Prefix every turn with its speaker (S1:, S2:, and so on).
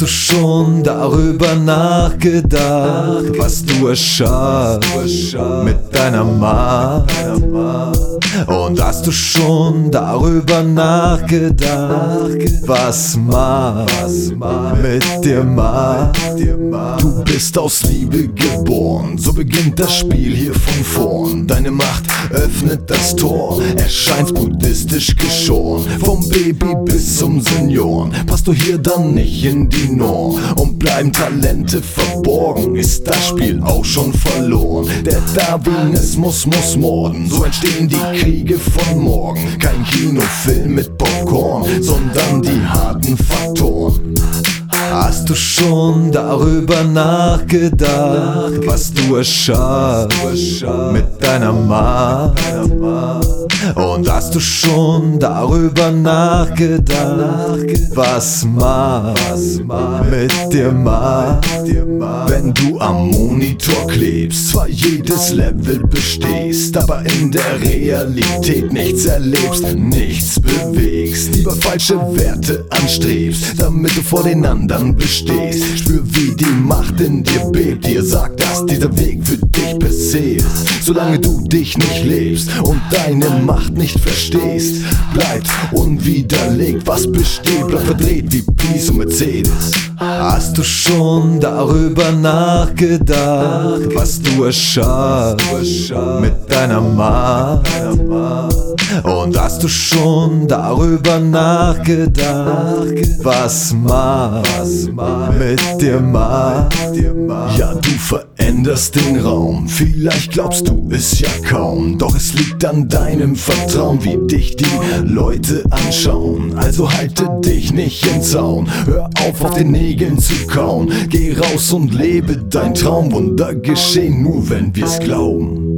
S1: Hast du schon darüber nachgedacht, was du erschaffst mit deiner Macht? Und hast du schon darüber nachgedacht, was Macht mit dir macht? Du bist aus Liebe geboren, so beginnt das Spiel hier von vorn. Deine Macht öffnet das Tor, erscheint buddhistisch geschoren. Vom Baby bis zum Senioren, passt du hier dann nicht in die Norm und bleiben Talente verborgen, ist das Spiel auch schon verloren. Der Darwinismus muss morden, so entstehen die Kriege von morgen. Kein Kinofilm mit Popcorn, sondern die harten Faktoren. Du schon darüber nachgedacht, was du erschaffst mit deiner Macht? Und hast du schon darüber nachgedacht, was Macht mit dir macht? Wenn du am Monitor klebst, zwar jedes Level bestehst, aber in der Realität nichts erlebst, nichts bewegst, lieber falsche Werte anstrebst, damit du vor den anderen bestehst. Spür, wie die Macht in dir bebt, dir sagt, dass dieser Weg für dich ist. Solange du dich nicht lebst und deine Macht nicht verstehst, bleibt unwiderlegt, was besteht, bleibt verdreht wie Peace und Mercedes. Hast du schon darüber nachgedacht, was du erschaffst mit deiner Macht? Und hast du schon darüber nachgedacht, was Macht mit dir macht? Ja, du veränderst den Raum, vielleicht glaubst du es ja kaum, doch es liegt an deinem Vertrauen, wie dich die Leute anschauen. Also halte dich nicht in Zaun, hör auf auf den Nägeln zu kauen, geh raus und lebe dein Traum, Wunder geschehen nur wenn wir's glauben.